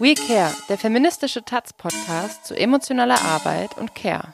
We Care, der feministische Taz-Podcast zu emotionaler Arbeit und Care.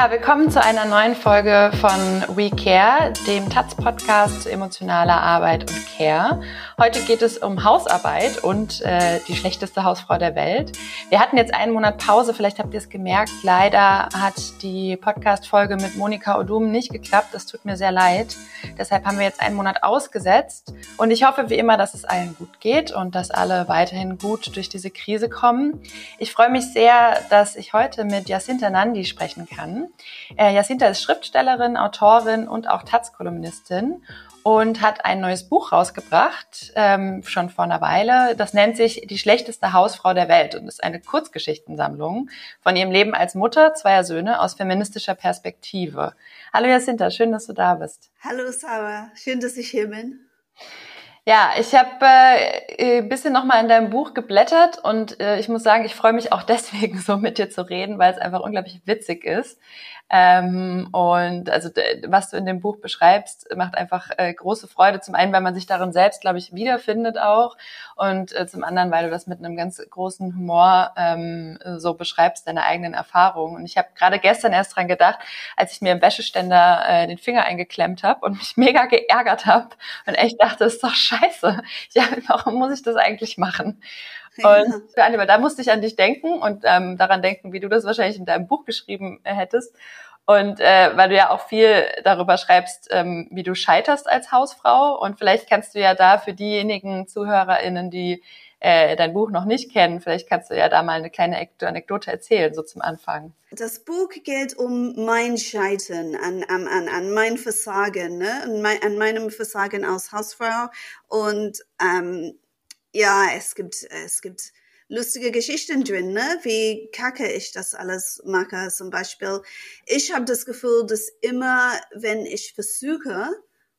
Ja, willkommen zu einer neuen Folge von We Care, dem Taz-Podcast zu emotionaler Arbeit und Care. Heute geht es um Hausarbeit und äh, die schlechteste Hausfrau der Welt. Wir hatten jetzt einen Monat Pause, vielleicht habt ihr es gemerkt. Leider hat die Podcast-Folge mit Monika Odum nicht geklappt. Das tut mir sehr leid. Deshalb haben wir jetzt einen Monat ausgesetzt. Und ich hoffe wie immer, dass es allen gut geht und dass alle weiterhin gut durch diese Krise kommen. Ich freue mich sehr, dass ich heute mit Jacinta Nandi sprechen kann. Äh, Jacinta ist Schriftstellerin, Autorin und auch Taz-Kolumnistin und hat ein neues Buch rausgebracht, ähm, schon vor einer Weile. Das nennt sich Die schlechteste Hausfrau der Welt und ist eine Kurzgeschichtensammlung von ihrem Leben als Mutter zweier Söhne aus feministischer Perspektive. Hallo Jacinta, schön, dass du da bist. Hallo Sarah, schön, dass ich hier bin. Ja, ich habe äh, ein bisschen nochmal in deinem Buch geblättert und äh, ich muss sagen, ich freue mich auch deswegen so mit dir zu reden, weil es einfach unglaublich witzig ist. Ähm, und also was du in dem Buch beschreibst, macht einfach äh, große Freude. Zum einen, weil man sich darin selbst, glaube ich, wiederfindet auch. Und äh, zum anderen, weil du das mit einem ganz großen Humor ähm, so beschreibst, deine eigenen Erfahrungen. Und ich habe gerade gestern erst dran gedacht, als ich mir im Wäscheständer äh, den Finger eingeklemmt habe und mich mega geärgert habe und echt dachte, das ist doch scheiße. Ja, warum muss ich das eigentlich machen? Und ja. da musste ich an dich denken und ähm, daran denken, wie du das wahrscheinlich in deinem Buch geschrieben äh, hättest. Und äh, weil du ja auch viel darüber schreibst, ähm, wie du scheiterst als Hausfrau. Und vielleicht kannst du ja da für diejenigen ZuhörerInnen, die äh, dein Buch noch nicht kennen, vielleicht kannst du ja da mal eine kleine Anekdote erzählen, so zum Anfang. Das Buch geht um mein Scheitern, an, an, an, an mein Versagen, ne? an, mein, an meinem Versagen als Hausfrau. Und ähm, ja, es gibt, es gibt lustige Geschichten drin, ne? wie kacke ich das alles mache. Zum Beispiel, ich habe das Gefühl, dass immer, wenn ich versuche,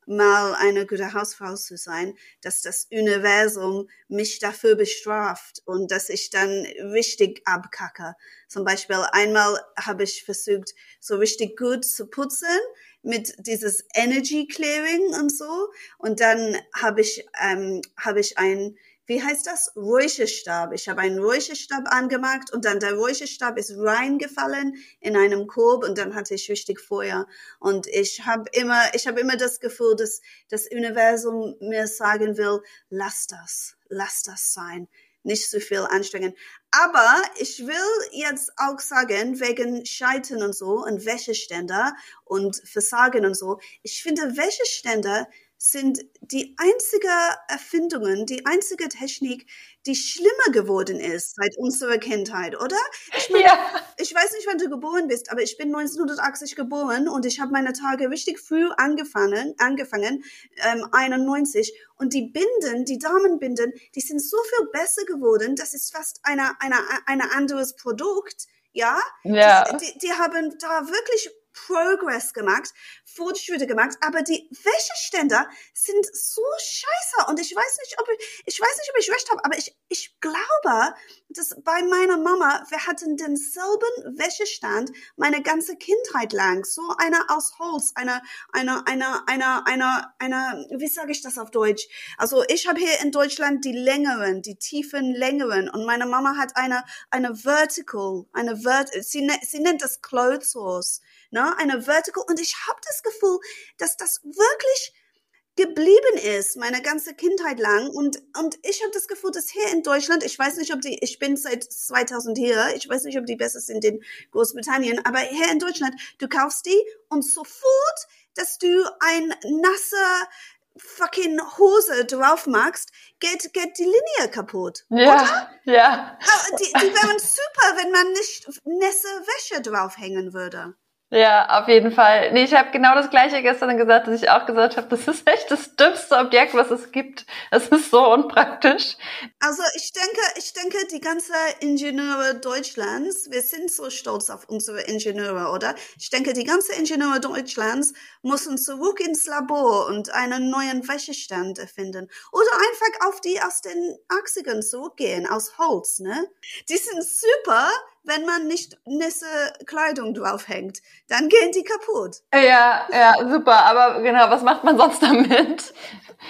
mal eine gute Hausfrau zu sein, dass das Universum mich dafür bestraft und dass ich dann richtig abkacke. Zum Beispiel einmal habe ich versucht, so richtig gut zu putzen mit dieses Energy Clearing und so und dann habe ich ähm, habe ich ein wie heißt das? Räucherstab. Ich habe einen Räucherstab angemacht und dann der Räucherstab ist reingefallen in einem Korb und dann hatte ich richtig Feuer. Und ich habe immer, ich habe immer das Gefühl, dass das Universum mir sagen will, lass das, lass das sein nicht so viel anstrengen. Aber ich will jetzt auch sagen, wegen Scheitern und so und Wäscheständer und Versagen und so, ich finde Wäscheständer sind die einzige Erfindungen, die einzige Technik, die schlimmer geworden ist seit unserer Kindheit, oder? Ich, meine, ja. ich weiß nicht, wann du geboren bist, aber ich bin 1980 geboren und ich habe meine Tage richtig früh angefangen, angefangen, ähm, 91. Und die Binden, die Damenbinden, die sind so viel besser geworden, das ist fast eine, eine, ein anderes Produkt. Ja, ja. Die, die, die haben da wirklich Progress gemacht, Fortschritte gemacht, aber die Wäscheständer sind so scheiße. Und ich weiß nicht, ob ich, ich weiß nicht, ob ich recht habe, aber ich, ich glaube, dass bei meiner Mama, wir hatten denselben Wäschestand meine ganze Kindheit lang, so einer aus Holz, einer, einer, einer, einer, einer, einer, wie sage ich das auf Deutsch? Also ich habe hier in Deutschland die längeren, die tiefen längeren. Und meine Mama hat eine, eine Vertical, eine Vert, sie, ne, sie nennt das Clothes Horse ne, eine Vertical. Und ich habe das Gefühl, dass das wirklich geblieben ist, meine ganze Kindheit lang. Und, und ich habe das Gefühl, dass hier in Deutschland, ich weiß nicht, ob die, ich bin seit 2000 hier, ich weiß nicht, ob die besser sind in Großbritannien, aber hier in Deutschland, du kaufst die und sofort, dass du ein nasser fucking Hose drauf machst, geht, geht die Linie kaputt. Ja, oder? ja. Die, die wären super, wenn man nicht nasse Wäsche draufhängen würde. Ja, auf jeden Fall. Nee, ich habe genau das gleiche gestern gesagt, dass ich auch gesagt habe, das ist echt das dümmste Objekt, was es gibt. Es ist so unpraktisch. Also ich denke, ich denke, die ganze Ingenieure Deutschlands, wir sind so stolz auf unsere Ingenieure, oder? Ich denke, die ganze Ingenieure Deutschlands müssen zurück ins Labor und einen neuen Wäschestand erfinden. Oder einfach auf die aus den 80ern zurückgehen, aus Holz, ne? Die sind super, wenn man nicht nässe Kleidung draufhängt, dann gehen die kaputt. Ja, ja, super. Aber genau, was macht man sonst damit?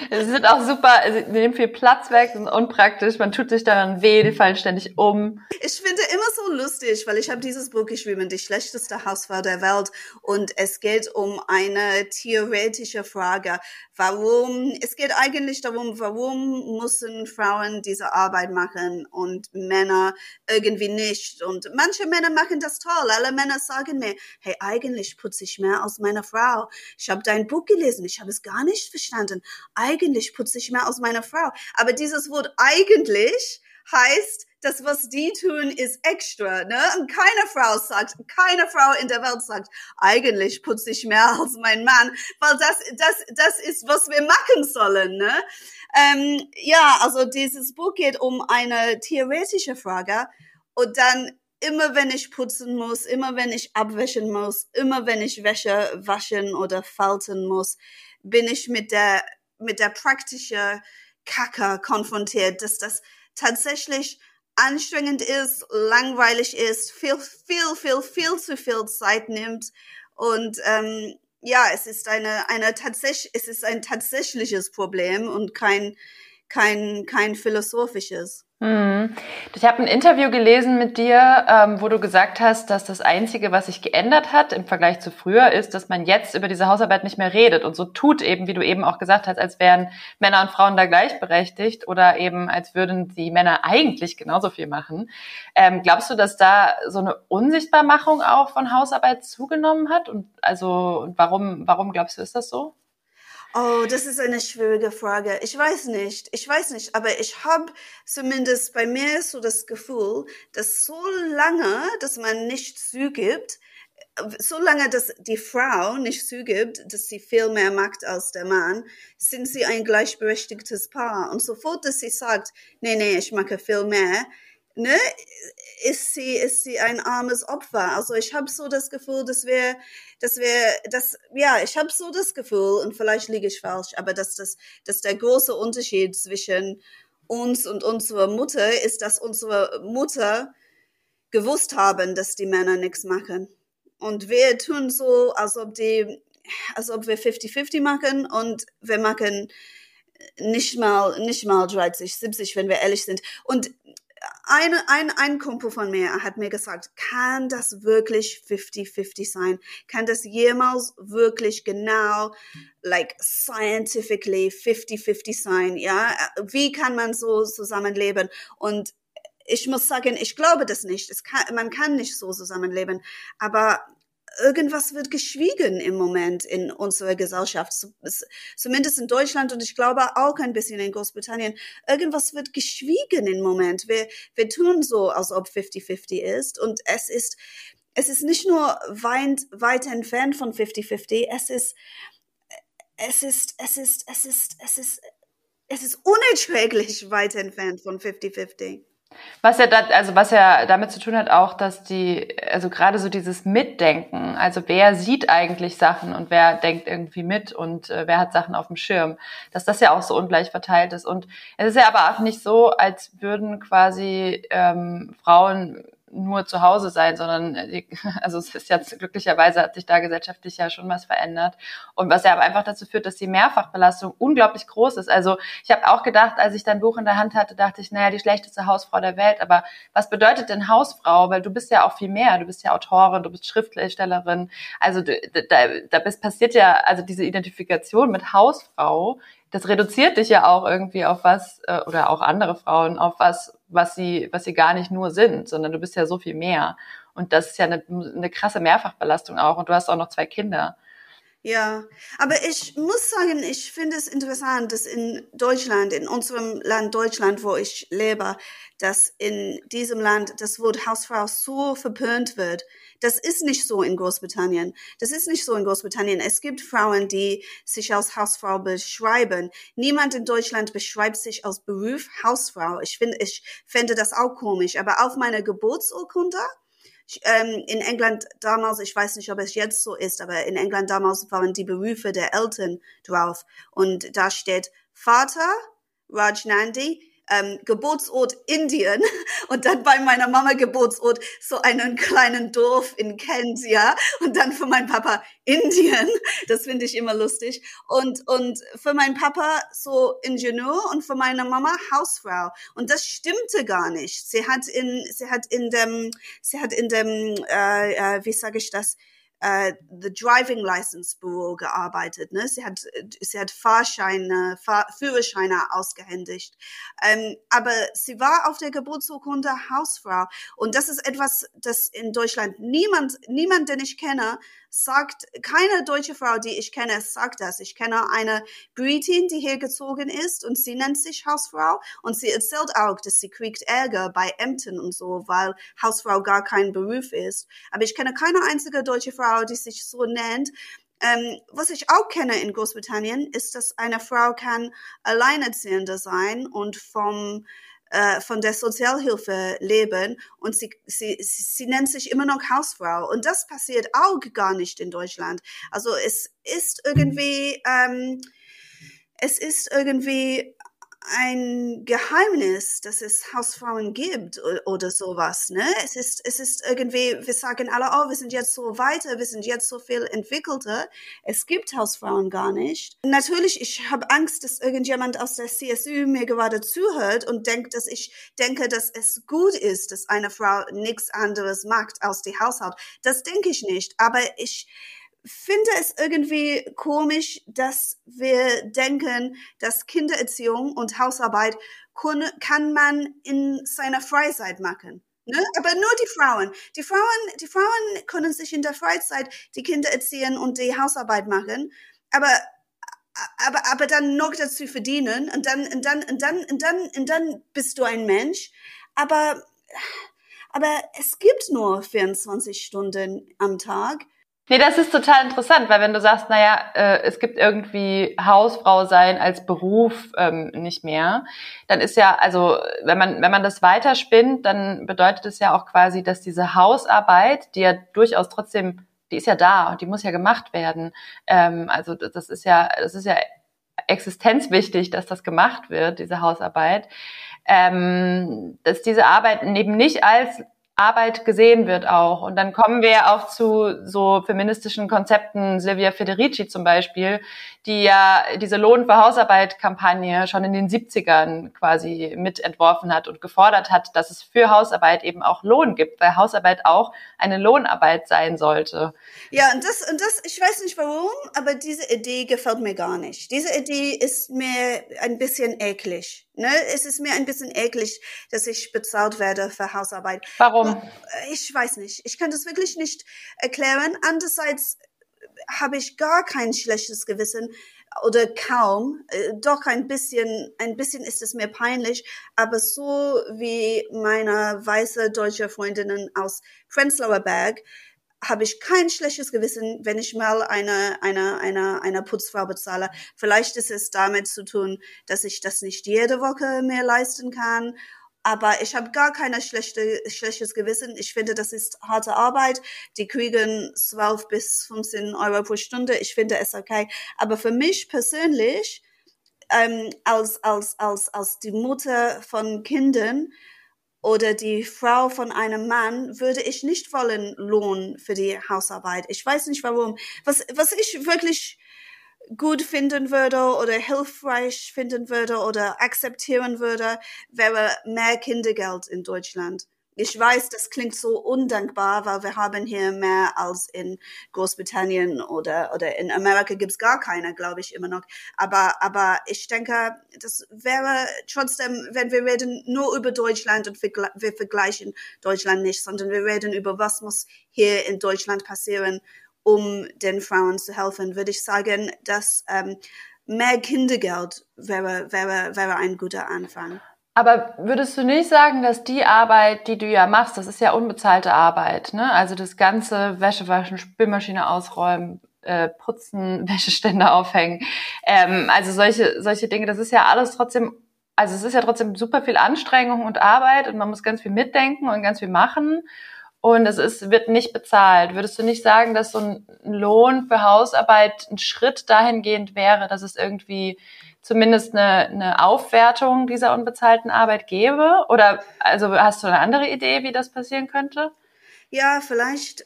Sie sind auch super, sie nehmen viel Platz weg, sind unpraktisch, man tut sich daran weh, die fallen ständig um. Ich finde immer so lustig, weil ich habe dieses Buch geschrieben, Die schlechteste Hausfrau der Welt und es geht um eine theoretische Frage, warum, es geht eigentlich darum, warum müssen Frauen diese Arbeit machen und Männer irgendwie nicht und manche Männer machen das toll, alle Männer sagen mir, hey, eigentlich putze ich mehr aus meiner Frau. Ich habe dein Buch gelesen, ich habe es gar nicht verstanden eigentlich putze ich mehr aus meiner Frau. Aber dieses Wort eigentlich heißt, das, was die tun, ist extra, ne? Und keine Frau sagt, keine Frau in der Welt sagt, eigentlich putze ich mehr als mein Mann, weil das, das, das ist, was wir machen sollen, ne? Ähm, ja, also dieses Buch geht um eine theoretische Frage und dann immer wenn ich putzen muss, immer wenn ich abwäschen muss, immer wenn ich Wäsche waschen oder falten muss, bin ich mit der mit der praktischen Kacke konfrontiert, dass das tatsächlich anstrengend ist, langweilig ist, viel, viel, viel, viel zu viel Zeit nimmt und ähm, ja, es ist eine, eine tatsächlich, es ist ein tatsächliches Problem und kein, kein, kein philosophisches. Mhm. Ich habe ein Interview gelesen mit dir, ähm, wo du gesagt hast, dass das Einzige, was sich geändert hat im Vergleich zu früher, ist, dass man jetzt über diese Hausarbeit nicht mehr redet und so tut eben, wie du eben auch gesagt hast, als wären Männer und Frauen da gleichberechtigt oder eben als würden die Männer eigentlich genauso viel machen. Ähm, glaubst du, dass da so eine Unsichtbarmachung auch von Hausarbeit zugenommen hat? Und also warum, warum glaubst du, ist das so? Oh, das ist eine schwierige Frage. Ich weiß nicht. Ich weiß nicht, aber ich habe zumindest bei mir so das Gefühl, dass so lange, dass man nicht zugibt, so lange, dass die Frau nicht zugibt, dass sie viel mehr macht als der Mann, sind sie ein gleichberechtigtes Paar. Und sofort, dass sie sagt, nee, nee, ich mache viel mehr, ne, ist sie, ist sie ein armes Opfer. Also ich habe so das Gefühl, dass wir, dass wir, dass, ja, ich habe so das Gefühl, und vielleicht liege ich falsch, aber dass das, dass der große Unterschied zwischen uns und unserer Mutter ist, dass unsere Mutter gewusst haben, dass die Männer nichts machen. Und wir tun so, als ob die, als ob wir 50-50 machen und wir machen nicht mal, nicht mal 30, 70, wenn wir ehrlich sind. Und eine, ein, ein Kumpel von mir hat mir gesagt, kann das wirklich 50-50 sein? Kann das jemals wirklich genau, like scientifically 50-50 sein? Ja, wie kann man so zusammenleben? Und ich muss sagen, ich glaube das nicht. Kann, man kann nicht so zusammenleben. Aber irgendwas wird geschwiegen im Moment in unserer Gesellschaft, zumindest in Deutschland und ich glaube auch ein bisschen in Großbritannien. Irgendwas wird geschwiegen im Moment. Wir, wir tun so, als ob 50-50 ist und es ist, es ist nicht nur weit, weit entfernt von 50-50, es ist, es ist, es ist, es ist, es ist, es ist unerträglich weit entfernt von 50-50. Was ja, da, also was ja damit zu tun hat auch, dass die, also gerade so dieses Mitdenken, also wer sieht eigentlich Sachen und wer denkt irgendwie mit und äh, wer hat Sachen auf dem Schirm, dass das ja auch so ungleich verteilt ist. Und es ist ja aber auch nicht so, als würden quasi ähm, Frauen nur zu Hause sein, sondern äh, also es ist jetzt glücklicherweise hat sich da gesellschaftlich ja schon was verändert und was ja aber einfach dazu führt, dass die Mehrfachbelastung unglaublich groß ist. Also ich habe auch gedacht, als ich dein Buch in der Hand hatte, dachte ich, naja, die schlechteste Hausfrau der Welt. Aber was bedeutet denn Hausfrau? Weil du bist ja auch viel mehr. Du bist ja Autorin, du bist Schriftstellerin. Also da, da bist, passiert ja also diese Identifikation mit Hausfrau das reduziert dich ja auch irgendwie auf was, äh, oder auch andere Frauen, auf was, was sie, was sie gar nicht nur sind, sondern du bist ja so viel mehr. Und das ist ja eine, eine krasse Mehrfachbelastung auch. Und du hast auch noch zwei Kinder. Ja, aber ich muss sagen, ich finde es interessant, dass in Deutschland, in unserem Land Deutschland, wo ich lebe, dass in diesem Land das Wort Hausfrau so verpönt wird. Das ist nicht so in Großbritannien. Das ist nicht so in Großbritannien. Es gibt Frauen, die sich als Hausfrau beschreiben. Niemand in Deutschland beschreibt sich als Beruf Hausfrau. Ich finde, ich fände das auch komisch. Aber auf meiner Geburtsurkunde ähm, in England damals, ich weiß nicht, ob es jetzt so ist, aber in England damals waren die Berufe der Eltern drauf. Und da steht Vater, Raj Nandi, ähm, Geburtsort Indien und dann bei meiner Mama Geburtsort so einen kleinen Dorf in Kent, ja, und dann für meinen Papa Indien. Das finde ich immer lustig. Und, und für meinen Papa so Ingenieur und für meine Mama Hausfrau. Und das stimmte gar nicht. Sie hat in, sie hat in dem, sie hat in dem, äh, äh, wie sage ich das, äh, the Driving License Bureau gearbeitet. Ne? Sie hat, sie hat Fahrscheine, Fahr Führerscheine ausgehändigt. Ähm, aber sie war auf der Geburtsurkunde Hausfrau. Und das ist etwas, das in Deutschland niemand, niemand, den ich kenne, sagt, keine deutsche Frau, die ich kenne, sagt das. Ich kenne eine Britin, die hier gezogen ist und sie nennt sich Hausfrau und sie erzählt auch, dass sie kriegt Ärger bei Ämtern und so, weil Hausfrau gar kein Beruf ist. Aber ich kenne keine einzige deutsche Frau, die sich so nennt. Ähm, was ich auch kenne in Großbritannien, ist, dass eine Frau kann alleinerziehende sein und vom äh, von der Sozialhilfe leben und sie, sie, sie nennt sich immer noch Hausfrau. Und das passiert auch gar nicht in Deutschland. Also es ist irgendwie, ähm, es ist irgendwie ein Geheimnis, dass es Hausfrauen gibt oder sowas. Ne? Es ist, es ist irgendwie, wir sagen alle, oh, wir sind jetzt so weiter, wir sind jetzt so viel entwickelter. Es gibt Hausfrauen gar nicht. Natürlich, ich habe Angst, dass irgendjemand aus der CSU mir gerade zuhört und denkt, dass ich denke, dass es gut ist, dass eine Frau nichts anderes macht als die Haushalt. Das denke ich nicht. Aber ich, finde es irgendwie komisch, dass wir denken, dass Kindererziehung und Hausarbeit kann man in seiner Freizeit machen. Ne? Aber nur die Frauen. Die Frauen, die Frauen können sich in der Freizeit die Kinder erziehen und die Hausarbeit machen. Aber aber, aber dann noch dazu verdienen und dann, und dann, und dann, und dann, und dann bist du ein Mensch. Aber, aber es gibt nur 24 Stunden am Tag. Nee, das ist total interessant, weil wenn du sagst, naja, äh, es gibt irgendwie Hausfrau sein als Beruf ähm, nicht mehr, dann ist ja, also wenn man, wenn man das weiterspinnt, dann bedeutet es ja auch quasi, dass diese Hausarbeit, die ja durchaus trotzdem, die ist ja da und die muss ja gemacht werden. Ähm, also das ist ja, das ist ja existenzwichtig, dass das gemacht wird, diese Hausarbeit. Ähm, dass diese Arbeit eben nicht als Arbeit gesehen wird auch. Und dann kommen wir auch zu so feministischen Konzepten, Silvia Federici zum Beispiel, die ja diese Lohn für Hausarbeit-Kampagne schon in den 70ern quasi mitentworfen hat und gefordert hat, dass es für Hausarbeit eben auch Lohn gibt, weil Hausarbeit auch eine Lohnarbeit sein sollte. Ja, und das, und das, ich weiß nicht warum, aber diese Idee gefällt mir gar nicht. Diese Idee ist mir ein bisschen eklig. Ne? Es ist mir ein bisschen eklig, dass ich bezahlt werde für Hausarbeit. Warum? Ich weiß nicht. Ich kann das wirklich nicht erklären. Andererseits habe ich gar kein schlechtes Gewissen oder kaum, äh, doch ein bisschen, ein bisschen ist es mir peinlich, aber so wie meine weiße deutsche Freundinnen aus Prenzlauer Berg, habe ich kein schlechtes Gewissen, wenn ich mal eine, eine, eine, eine Putzfrau bezahle. Vielleicht ist es damit zu tun, dass ich das nicht jede Woche mehr leisten kann aber ich habe gar keine schlechte, schlechtes Gewissen. Ich finde, das ist harte Arbeit. Die kriegen 12 bis 15 Euro pro Stunde. Ich finde es okay. Aber für mich persönlich, ähm, als, als, als, als die Mutter von Kindern oder die Frau von einem Mann, würde ich nicht wollen Lohn für die Hausarbeit. Ich weiß nicht warum. Was, was ich wirklich gut finden würde oder hilfreich finden würde oder akzeptieren würde, wäre mehr Kindergeld in Deutschland. Ich weiß, das klingt so undankbar, weil wir haben hier mehr als in Großbritannien oder, oder in Amerika gibt's gar keine, glaube ich, immer noch. Aber, aber ich denke, das wäre trotzdem, wenn wir reden nur über Deutschland und wir, wir vergleichen Deutschland nicht, sondern wir reden über was muss hier in Deutschland passieren, um den Frauen zu helfen, würde ich sagen, dass ähm, mehr Kindergeld wäre, wäre, wäre ein guter Anfang. Aber würdest du nicht sagen, dass die Arbeit, die du ja machst, das ist ja unbezahlte Arbeit, ne? Also das ganze Wäsche waschen, Spülmaschine ausräumen, äh, putzen, Wäscheständer aufhängen, ähm, also solche solche Dinge, das ist ja alles trotzdem, also es ist ja trotzdem super viel Anstrengung und Arbeit und man muss ganz viel mitdenken und ganz viel machen und es ist, wird nicht bezahlt. Würdest du nicht sagen, dass so ein Lohn für Hausarbeit ein Schritt dahingehend wäre, dass es irgendwie zumindest eine, eine Aufwertung dieser unbezahlten Arbeit gäbe? Oder also hast du eine andere Idee, wie das passieren könnte? Ja, vielleicht,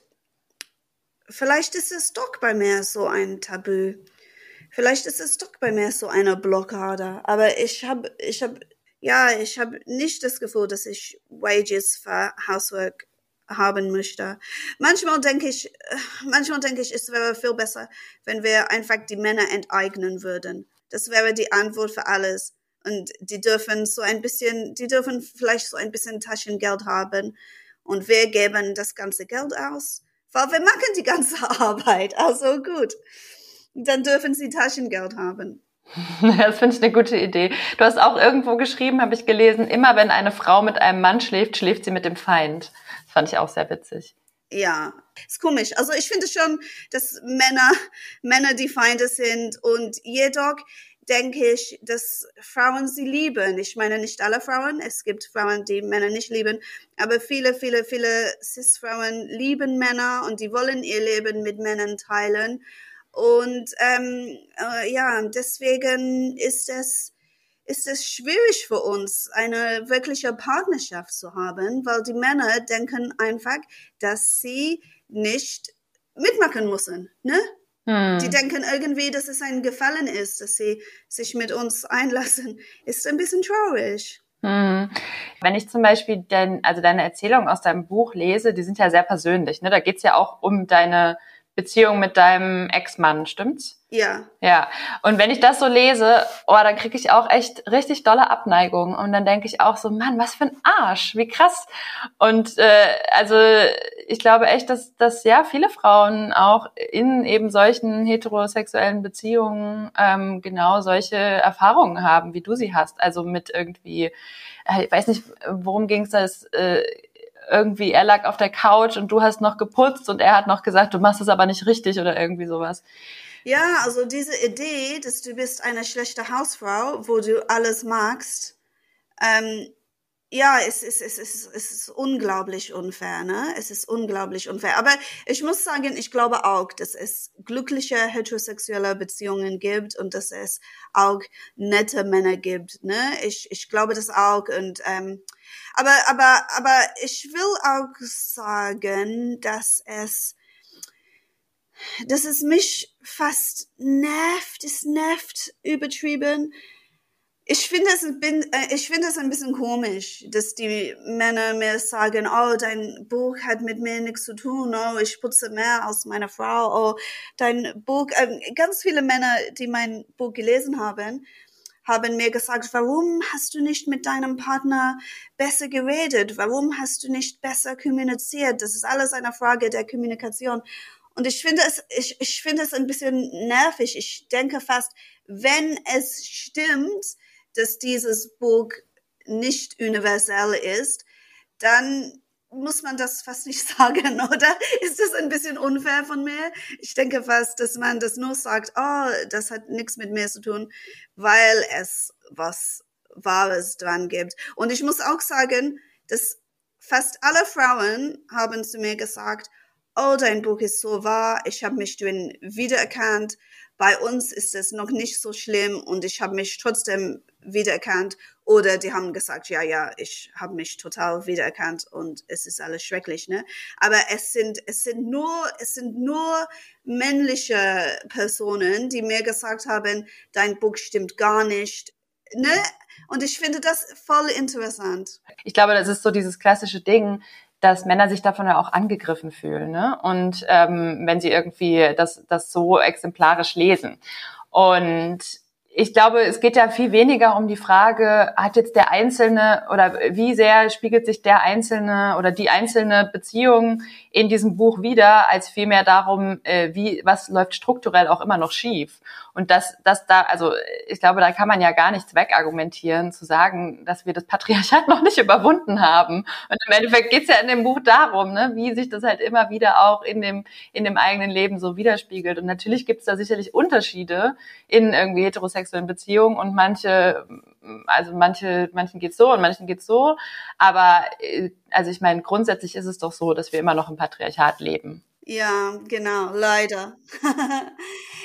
vielleicht ist es doch bei mir so ein Tabu. Vielleicht ist es doch bei mir so eine Blockade. Aber ich habe, ich habe, ja, ich habe nicht das Gefühl, dass ich Wages für Housework haben möchte. Manchmal denke ich, manchmal denke ich, es wäre viel besser, wenn wir einfach die Männer enteignen würden. Das wäre die Antwort für alles. Und die dürfen so ein bisschen, die dürfen vielleicht so ein bisschen Taschengeld haben. Und wir geben das ganze Geld aus. Weil wir machen die ganze Arbeit. Also gut. Dann dürfen sie Taschengeld haben. Das finde ich eine gute Idee. Du hast auch irgendwo geschrieben, habe ich gelesen, immer wenn eine Frau mit einem Mann schläft, schläft sie mit dem Feind. Das fand ich auch sehr witzig. Ja, ist komisch. Also ich finde schon, dass Männer, Männer die Feinde sind und jedoch denke ich, dass Frauen sie lieben. Ich meine nicht alle Frauen. Es gibt Frauen, die Männer nicht lieben. Aber viele, viele, viele Cis-Frauen lieben Männer und die wollen ihr Leben mit Männern teilen. Und ähm, äh, ja, deswegen ist es ist es schwierig für uns, eine wirkliche Partnerschaft zu haben, weil die Männer denken einfach, dass sie nicht mitmachen müssen. Ne? Hm. Die denken irgendwie, dass es ein Gefallen ist, dass sie sich mit uns einlassen. Ist ein bisschen traurig. Hm. Wenn ich zum Beispiel denn, also deine Erzählungen aus deinem Buch lese, die sind ja sehr persönlich. Ne? Da geht's ja auch um deine Beziehung mit deinem Ex-Mann, stimmt's? Ja. Ja. Und wenn ich das so lese, oh, dann kriege ich auch echt richtig dolle Abneigung. Und dann denke ich auch so, Mann, was für ein Arsch, wie krass. Und äh, also ich glaube echt, dass, dass ja viele Frauen auch in eben solchen heterosexuellen Beziehungen ähm, genau solche Erfahrungen haben, wie du sie hast. Also mit irgendwie, äh, ich weiß nicht, worum ging es äh, irgendwie, er lag auf der Couch und du hast noch geputzt und er hat noch gesagt, du machst es aber nicht richtig oder irgendwie sowas. Ja, also diese Idee, dass du bist eine schlechte Hausfrau, wo du alles magst, ähm, ja, es ist, es, ist, es ist unglaublich unfair, ne? Es ist unglaublich unfair. Aber ich muss sagen, ich glaube auch, dass es glückliche heterosexuelle Beziehungen gibt und dass es auch nette Männer gibt, ne? Ich, ich glaube das auch und ähm, aber, aber, aber ich will auch sagen, dass es, dass es mich fast nervt, es nervt übertrieben. Ich finde es, bin, äh, ich finde es ein bisschen komisch, dass die Männer mir sagen, oh, dein Buch hat mit mir nichts zu tun, oh, ich putze mehr als meine Frau, oh, dein Buch, äh, ganz viele Männer, die mein Buch gelesen haben, haben mir gesagt, warum hast du nicht mit deinem Partner besser geredet? Warum hast du nicht besser kommuniziert? Das ist alles eine Frage der Kommunikation. Und ich finde es, ich, ich finde es ein bisschen nervig. Ich denke fast, wenn es stimmt, dass dieses Buch nicht universell ist, dann muss man das fast nicht sagen, oder? Ist das ein bisschen unfair von mir? Ich denke fast, dass man das nur sagt, oh, das hat nichts mit mir zu tun, weil es was Wahres dran gibt. Und ich muss auch sagen, dass fast alle Frauen haben zu mir gesagt, oh, dein Buch ist so wahr, ich habe mich drin wiedererkannt. Bei uns ist es noch nicht so schlimm und ich habe mich trotzdem wiedererkannt oder die haben gesagt, ja, ja, ich habe mich total wiedererkannt und es ist alles schrecklich, ne? Aber es sind es sind nur es sind nur männliche Personen, die mir gesagt haben, dein Buch stimmt gar nicht, ne? Und ich finde das voll interessant. Ich glaube, das ist so dieses klassische Ding, dass Männer sich davon ja auch angegriffen fühlen, ne? Und ähm, wenn sie irgendwie das das so exemplarisch lesen und ich glaube, es geht ja viel weniger um die Frage, hat jetzt der Einzelne oder wie sehr spiegelt sich der Einzelne oder die einzelne Beziehung in diesem Buch wieder, als vielmehr darum, äh, wie, was läuft strukturell auch immer noch schief. Und das, das da, also ich glaube, da kann man ja gar nichts wegargumentieren, zu sagen, dass wir das Patriarchat noch nicht überwunden haben. Und im Endeffekt geht's ja in dem Buch darum, ne, wie sich das halt immer wieder auch in dem, in dem eigenen Leben so widerspiegelt. Und natürlich gibt's da sicherlich Unterschiede in irgendwie heterosexuellen Beziehungen und manche, also manche, manchen geht's so und manchen geht's so. Aber äh, also ich meine, grundsätzlich ist es doch so, dass wir immer noch im Patriarchat leben. Ja, genau, leider.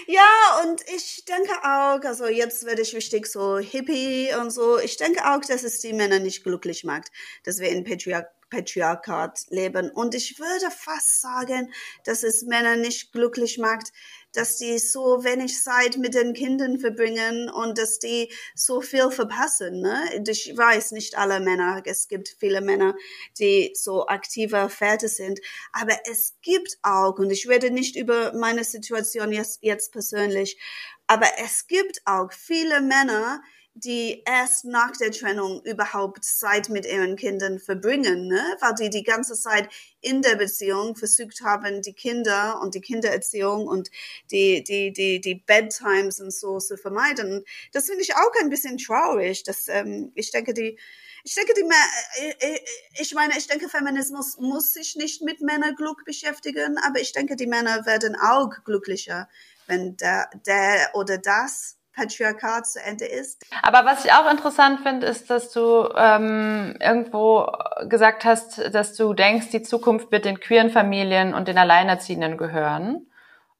ja, und ich denke auch, also jetzt werde ich richtig so Hippie und so. Ich denke auch, dass es die Männer nicht glücklich macht, dass wir in Patriarch Patriarchat leben. Und ich würde fast sagen, dass es Männer nicht glücklich macht, dass die so wenig Zeit mit den Kindern verbringen und dass die so viel verpassen. Ne? Ich weiß nicht alle Männer, es gibt viele Männer, die so aktiver Väter sind, aber es gibt auch, und ich werde nicht über meine Situation jetzt, jetzt persönlich, aber es gibt auch viele Männer, die erst nach der Trennung überhaupt Zeit mit ihren Kindern verbringen, ne? weil die die ganze Zeit in der Beziehung versucht haben, die Kinder und die Kindererziehung und die, die, die, die Bedtimes und so zu vermeiden. Das finde ich auch ein bisschen traurig. Dass, ähm, ich denke, die, ich denke, die, äh, äh, ich meine, ich denke, Feminismus muss sich nicht mit Männerglück beschäftigen, aber ich denke, die Männer werden auch glücklicher, wenn der, der oder das Patriarchat zu Ende ist. Aber was ich auch interessant finde, ist, dass du ähm, irgendwo gesagt hast, dass du denkst, die Zukunft wird den queeren Familien und den Alleinerziehenden gehören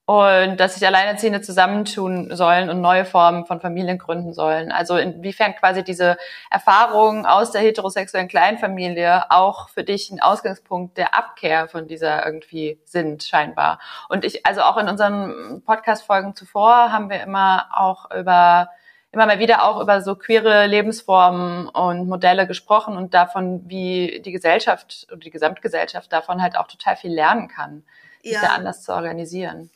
und dass sich Alleinerziehende zusammentun sollen und neue Formen von Familien gründen sollen. Also inwiefern quasi diese Erfahrungen aus der heterosexuellen Kleinfamilie auch für dich ein Ausgangspunkt der Abkehr von dieser irgendwie sind, scheinbar. Und ich, also auch in unseren Podcast-Folgen zuvor haben wir immer auch über immer mal wieder auch über so queere Lebensformen und Modelle gesprochen und davon, wie die Gesellschaft oder die Gesamtgesellschaft davon halt auch total viel lernen kann, sich ja. da anders zu organisieren.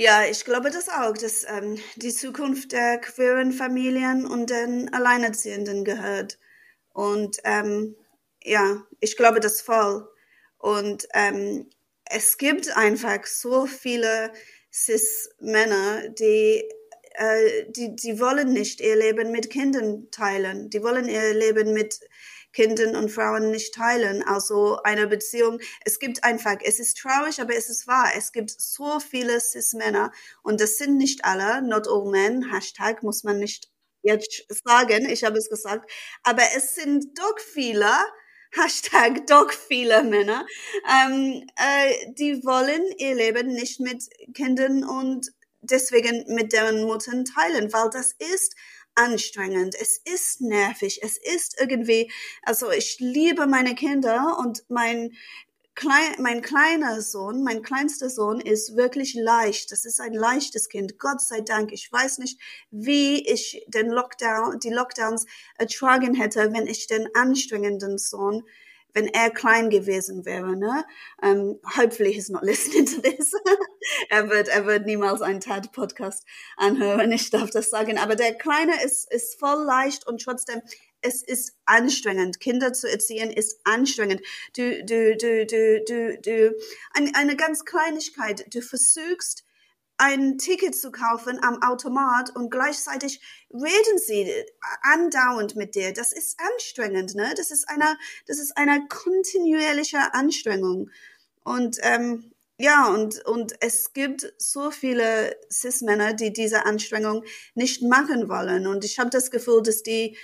Ja, ich glaube das auch, dass ähm, die Zukunft der queeren Familien und den Alleinerziehenden gehört. Und ähm, ja, ich glaube das voll. Und ähm, es gibt einfach so viele Cis-Männer, die, äh, die, die wollen nicht ihr Leben mit Kindern teilen. Die wollen ihr Leben mit Kindern und Frauen nicht teilen. Also eine Beziehung, es gibt einfach, es ist traurig, aber es ist wahr. Es gibt so viele Cis-Männer und das sind nicht alle, not all men, Hashtag muss man nicht jetzt sagen, ich habe es gesagt, aber es sind doch viele, Hashtag doch viele Männer, ähm, äh, die wollen ihr Leben nicht mit Kindern und deswegen mit deren Muttern teilen, weil das ist anstrengend, es ist nervig, es ist irgendwie, also ich liebe meine Kinder und mein Klein, mein kleiner Sohn, mein kleinster Sohn ist wirklich leicht. Das ist ein leichtes Kind. Gott sei Dank. Ich weiß nicht, wie ich den Lockdown, die Lockdowns ertragen hätte, wenn ich den anstrengenden Sohn wenn er klein gewesen wäre, ne? Um, ähm, hopefully he's not listening to this. er wird, er wird niemals einen TED-Podcast anhören, ich darf das sagen. Aber der Kleine ist, ist voll leicht und trotzdem, es ist anstrengend. Kinder zu erziehen ist anstrengend. Du, du, du, du, du, du, eine, eine ganz Kleinigkeit. Du versuchst, ein Ticket zu kaufen am Automat und gleichzeitig reden sie andauernd mit dir. Das ist anstrengend, ne? Das ist eine, das ist eine kontinuierliche Anstrengung. Und ähm, ja, und, und es gibt so viele Cis-Männer, die diese Anstrengung nicht machen wollen. Und ich habe das Gefühl, dass die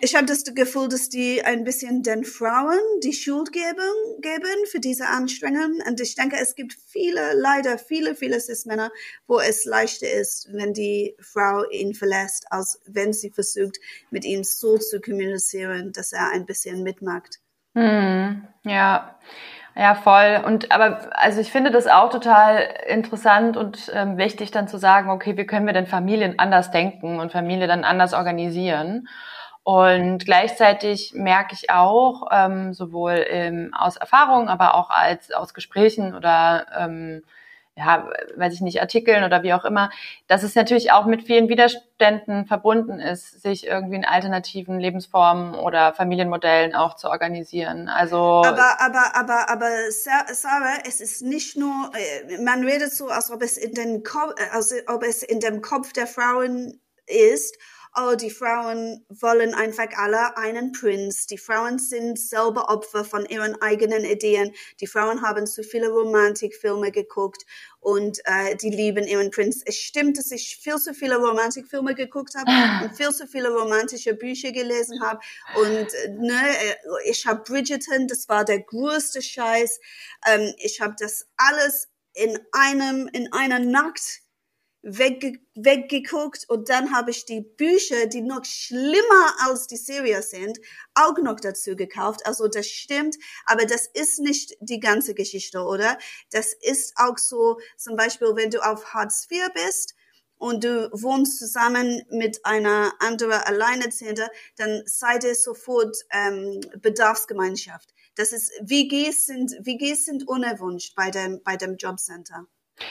ich habe das Gefühl, dass die ein bisschen den Frauen die Schuld geben, geben für diese Anstrengungen. Und ich denke, es gibt viele, leider viele, viele Cis-Männer, wo es leichter ist, wenn die Frau ihn verlässt, als wenn sie versucht, mit ihm so zu kommunizieren, dass er ein bisschen mitmacht. Hm, ja. Ja, voll. Und aber also ich finde das auch total interessant und ähm, wichtig, dann zu sagen, okay, wie können wir denn Familien anders denken und Familie dann anders organisieren? Und gleichzeitig merke ich auch, ähm, sowohl ähm, aus Erfahrung, aber auch als aus Gesprächen oder ähm, ja, weiß ich nicht, Artikeln oder wie auch immer, dass es natürlich auch mit vielen Widerständen verbunden ist, sich irgendwie in alternativen Lebensformen oder Familienmodellen auch zu organisieren. Also aber aber aber aber Sarah, es ist nicht nur, äh, man redet so, als ob es in den Kopf, als ob es in dem Kopf der Frauen ist oh, die Frauen wollen einfach alle einen Prinz. Die Frauen sind selber Opfer von ihren eigenen Ideen. Die Frauen haben zu viele Romantikfilme geguckt und äh, die lieben ihren Prinz. Es stimmt, dass ich viel zu viele Romantikfilme geguckt habe und viel zu viele romantische Bücher gelesen habe. Und ne, ich habe Bridgerton, das war der größte Scheiß. Ähm, ich habe das alles in einem in einer Nacht wegge weggeguckt und dann habe ich die Bücher, die noch schlimmer als die Serie sind, auch noch dazu gekauft. Also das stimmt, aber das ist nicht die ganze Geschichte, oder? Das ist auch so, zum Beispiel, wenn du auf Hartz IV bist, und du wohnst zusammen mit einer anderen Alleinerziehende, dann seid ihr sofort ähm, Bedarfsgemeinschaft. Das ist WGs sind WGs sind unerwünscht bei dem bei dem Jobcenter.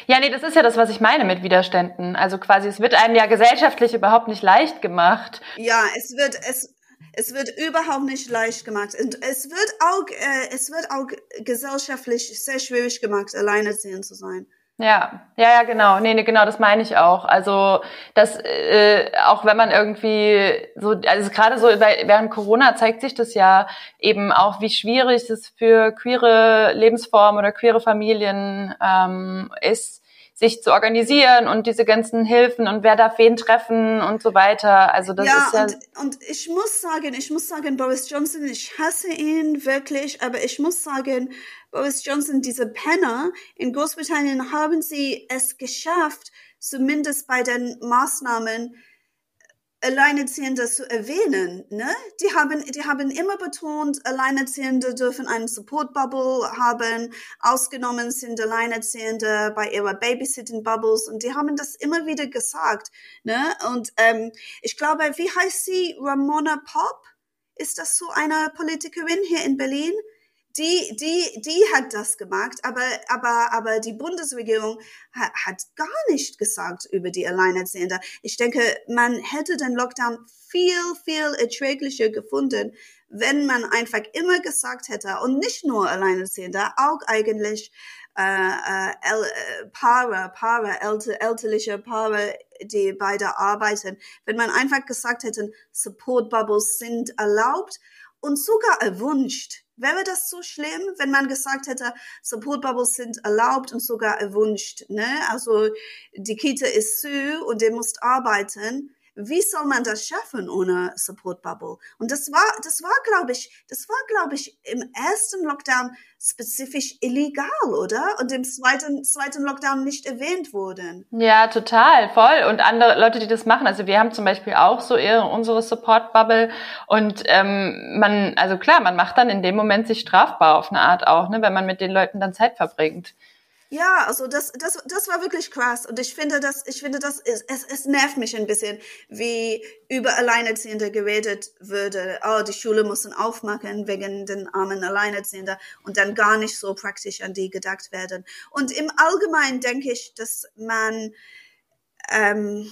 Ja, nee, das ist ja das, was ich meine mit Widerständen. Also quasi, es wird einem ja gesellschaftlich überhaupt nicht leicht gemacht. Ja, es wird, es, es wird überhaupt nicht leicht gemacht. Und es wird auch, äh, es wird auch gesellschaftlich sehr schwierig gemacht, alleinerziehend zu sein. Ja, ja, ja, genau. Nee, nee, genau, das meine ich auch. Also, das, äh, auch wenn man irgendwie so, also gerade so während Corona zeigt sich das ja eben auch, wie schwierig es für queere Lebensformen oder queere Familien ähm, ist, sich zu organisieren und diese ganzen Hilfen und wer darf wen treffen und so weiter. Also das ja, ist ja. Und, und ich muss sagen, ich muss sagen, Boris Johnson, ich hasse ihn wirklich, aber ich muss sagen, Boris Johnson, diese Penner in Großbritannien haben sie es geschafft, zumindest bei den Maßnahmen Alleinerziehende zu erwähnen. Ne? Die, haben, die haben immer betont, Alleinerziehende dürfen einen Support-Bubble haben, ausgenommen sind Alleinerziehende bei ihrer Babysitting-Bubbles und die haben das immer wieder gesagt. Ne? Und ähm, ich glaube, wie heißt sie? Ramona Pop? Ist das so eine Politikerin hier in Berlin? Die, die, die hat das gemacht, aber, aber, aber die Bundesregierung hat, hat gar nicht gesagt über die Alleinerziehende. Ich denke, man hätte den Lockdown viel, viel erträglicher gefunden, wenn man einfach immer gesagt hätte, und nicht nur Alleinerziehende, auch eigentlich äh, äh, äh, Paare, Paare, älter, älterliche Paare, die beide arbeiten, wenn man einfach gesagt hätte, Support Bubbles sind erlaubt und sogar erwünscht Wäre das so schlimm, wenn man gesagt hätte, Support Bubbles sind erlaubt und sogar erwünscht? Ne? Also die Kita ist zu und ihr müsst arbeiten wie soll man das schaffen ohne Support Bubble? Und das war, das war, glaube ich, das war, glaube ich, im ersten Lockdown spezifisch illegal, oder? Und im zweiten, zweiten Lockdown nicht erwähnt wurden. Ja, total, voll. Und andere Leute, die das machen, also wir haben zum Beispiel auch so ihre, unsere Support Bubble und ähm, man, also klar, man macht dann in dem Moment sich strafbar auf eine Art auch, ne, wenn man mit den Leuten dann Zeit verbringt. Ja, also das, das, das war wirklich krass. Und ich finde, das, ich finde, das ist, es, es nervt mich ein bisschen, wie über Alleinerziehende geredet würde. Oh, die Schule müssen aufmachen wegen den armen Alleinerziehenden und dann gar nicht so praktisch an die gedacht werden. Und im Allgemeinen denke ich, dass man, ähm,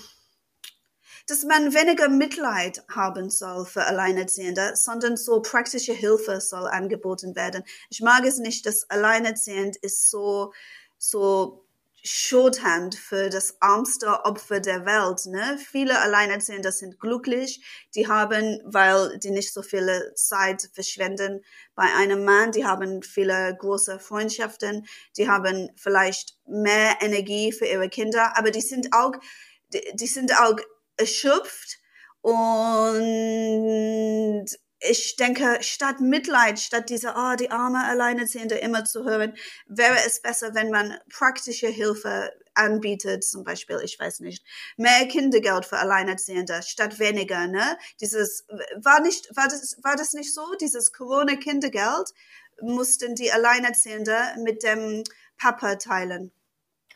dass man weniger Mitleid haben soll für Alleinerziehende, sondern so praktische Hilfe soll angeboten werden. Ich mag es nicht, dass Alleinerziehend ist so, so Shorthand für das armste Opfer der Welt. Ne? Viele Alleinerziehende sind glücklich. Die haben, weil die nicht so viele Zeit verschwenden bei einem Mann, die haben viele große Freundschaften, die haben vielleicht mehr Energie für ihre Kinder, aber die sind auch, die, die sind auch erschöpft und ich denke, statt Mitleid, statt diese, oh, die arme Alleinerziehende immer zu hören, wäre es besser, wenn man praktische Hilfe anbietet, zum Beispiel, ich weiß nicht, mehr Kindergeld für Alleinerziehende statt weniger, ne? Dieses, war nicht, war das, war das nicht so? Dieses Corona-Kindergeld mussten die Alleinerziehende mit dem Papa teilen.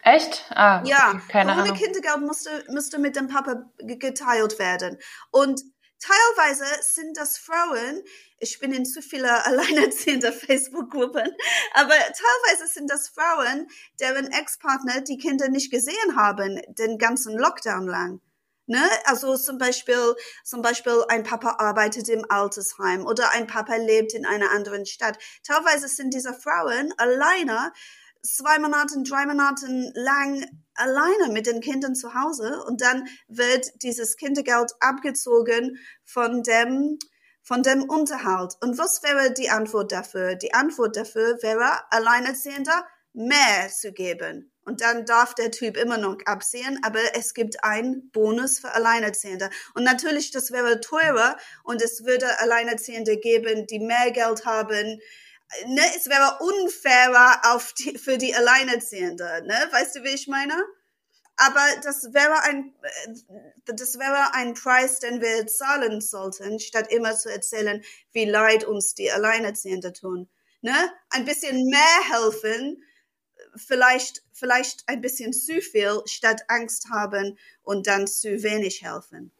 Echt? Ah, ja, keine Corona-Kindergeld musste, musste mit dem Papa geteilt werden. Und Teilweise sind das Frauen, ich bin in zu viele alleinerziehende Facebook-Gruppen, aber teilweise sind das Frauen, deren Ex-Partner die Kinder nicht gesehen haben, den ganzen Lockdown lang. Ne? Also zum Beispiel, zum Beispiel ein Papa arbeitet im Altersheim oder ein Papa lebt in einer anderen Stadt. Teilweise sind diese Frauen alleine zwei Monate, drei Monate lang alleine mit den Kindern zu Hause und dann wird dieses Kindergeld abgezogen von dem von dem Unterhalt. Und was wäre die Antwort dafür? Die Antwort dafür wäre, Alleinerziehender mehr zu geben. Und dann darf der Typ immer noch absehen, aber es gibt einen Bonus für Alleinerziehende. Und natürlich, das wäre teurer und es würde Alleinerziehende geben, die mehr Geld haben. Ne? Es wäre unfairer auf die, für die Alleinerziehende. Ne? Weißt du, wie ich meine? Aber das wäre ein, äh, das wäre ein Preis, den wir zahlen sollten, statt immer zu erzählen, wie leid uns die Alleinerziehende tun. Ne? Ein bisschen mehr helfen, vielleicht, vielleicht ein bisschen zu viel, statt Angst haben und dann zu wenig helfen.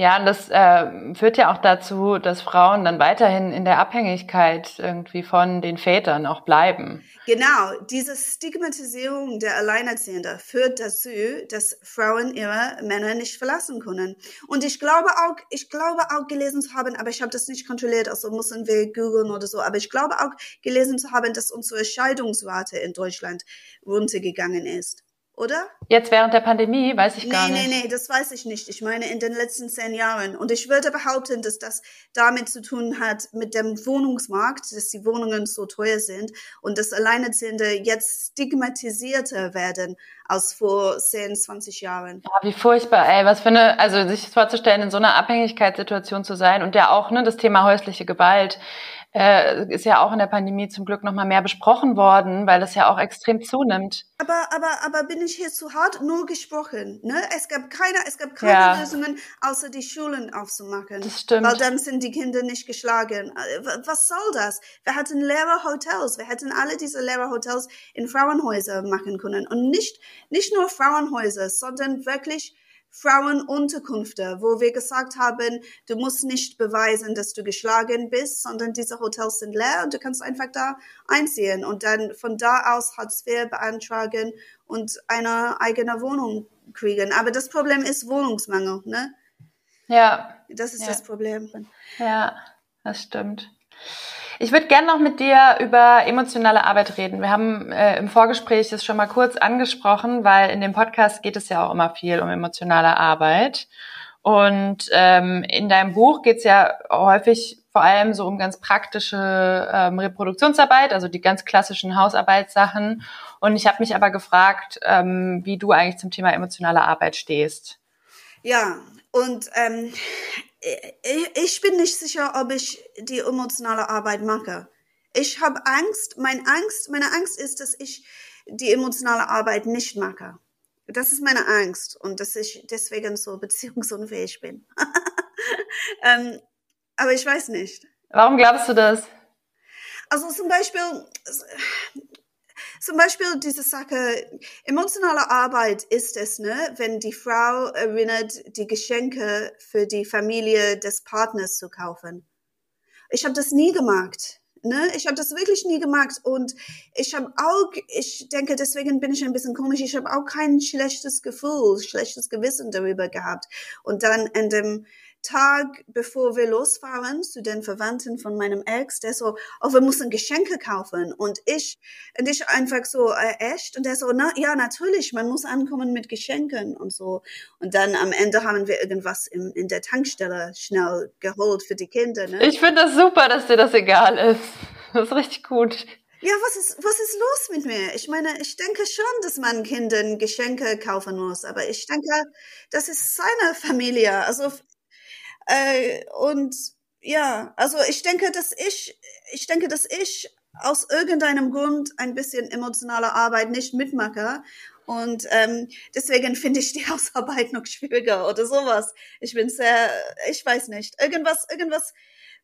Ja, und das äh, führt ja auch dazu, dass Frauen dann weiterhin in der Abhängigkeit irgendwie von den Vätern auch bleiben. Genau, diese Stigmatisierung der Alleinerziehenden führt dazu, dass Frauen ihre Männer nicht verlassen können. Und ich glaube auch, ich glaube auch gelesen zu haben, aber ich habe das nicht kontrolliert, also müssen wir googeln oder so, aber ich glaube auch gelesen zu haben, dass unsere Scheidungsrate in Deutschland runtergegangen ist oder? Jetzt während der Pandemie, weiß ich gar nee, nicht. Nee, nee, nee, das weiß ich nicht. Ich meine in den letzten zehn Jahren. Und ich würde behaupten, dass das damit zu tun hat mit dem Wohnungsmarkt, dass die Wohnungen so teuer sind und dass Alleinerziehende jetzt stigmatisierter werden als vor 10, 20 Jahren. Ja, wie furchtbar, ey, was für eine, also sich vorzustellen, in so einer Abhängigkeitssituation zu sein und ja auch, ne, das Thema häusliche Gewalt äh, ist ja auch in der Pandemie zum Glück nochmal mehr besprochen worden, weil das ja auch extrem zunimmt. Aber, aber, aber bin ich hier zu hart? Nur gesprochen, ne? Es gab keine, es gab keine Ja. Lösungen, außer die Schulen aufzumachen. Das stimmt. Weil dann sind die Kinder nicht geschlagen. Äh, wa- Was soll das? Wir hatten Lehrerhotels. Wir hätten alle diese Lehrerhotels in Frauenhäuser machen können. Und nicht, nicht nur Frauenhäuser, sondern wirklich Frauenunterkünfte, wo wir gesagt haben, du musst nicht beweisen, dass du geschlagen bist, sondern diese Hotels sind leer und du kannst einfach da einziehen und dann von da aus Hartz IV beantragen und eine eigene Wohnung kriegen. Aber das Problem ist Wohnungsmangel, ne? Ja, Das ist Ja. das Problem. ja, das stimmt. Ich würde gerne noch mit dir über emotionale Arbeit reden. Wir haben äh, im Vorgespräch das schon mal kurz angesprochen, weil in dem Podcast geht es ja auch immer viel um emotionale Arbeit. Und ähm, in deinem Buch geht es ja häufig vor allem so um ganz praktische ähm, Reproduktionsarbeit, also die ganz klassischen Hausarbeitssachen. Und ich habe mich aber gefragt, ähm, wie du eigentlich zum Thema emotionale Arbeit stehst. Ja, und ähm, ich, ich bin nicht sicher, ob ich die emotionale Arbeit mache. Ich habe Angst. Mein Angst, meine Angst ist, dass ich die emotionale Arbeit nicht mache. Das ist meine Angst und dass ich deswegen so beziehungsunfähig bin. ähm, aber ich weiß nicht. Warum glaubst du das? Also zum Beispiel, zum Beispiel diese Sache, emotionale Arbeit ist es, ne, wenn die Frau erinnert, die Geschenke für die Familie des Partners zu kaufen. Ich habe das nie gemacht. Ne? Ich habe das wirklich nie gemacht und ich habe auch, ich denke, deswegen bin ich ein bisschen komisch, ich habe auch kein schlechtes Gefühl, schlechtes Gewissen darüber gehabt. Und dann an dem Tag, bevor wir losfahren zu den Verwandten von meinem Ex, der so, oh, wir müssen Geschenke kaufen. Und ich, und ich einfach so, äh, echt? Und der so, na, ja, natürlich, man muss ankommen mit Geschenken und so. Und dann am Ende haben wir irgendwas in, in der Tankstelle schnell geholt für die Kinder, ne? Ich finde das super, dass dir das egal ist. Das ist richtig gut. Ja, was ist, was ist los mit mir? Ich meine, ich denke schon, dass man Kindern Geschenke kaufen muss, aber ich denke, das ist seine Familie. Also, äh, und ja, also ich denke, dass ich, ich denke, dass ich aus irgendeinem Grund ein bisschen emotionale Arbeit nicht mitmache. Und ähm, deswegen finde ich die Hausarbeit noch schwieriger oder sowas. Ich bin sehr, ich weiß nicht, irgendwas, irgendwas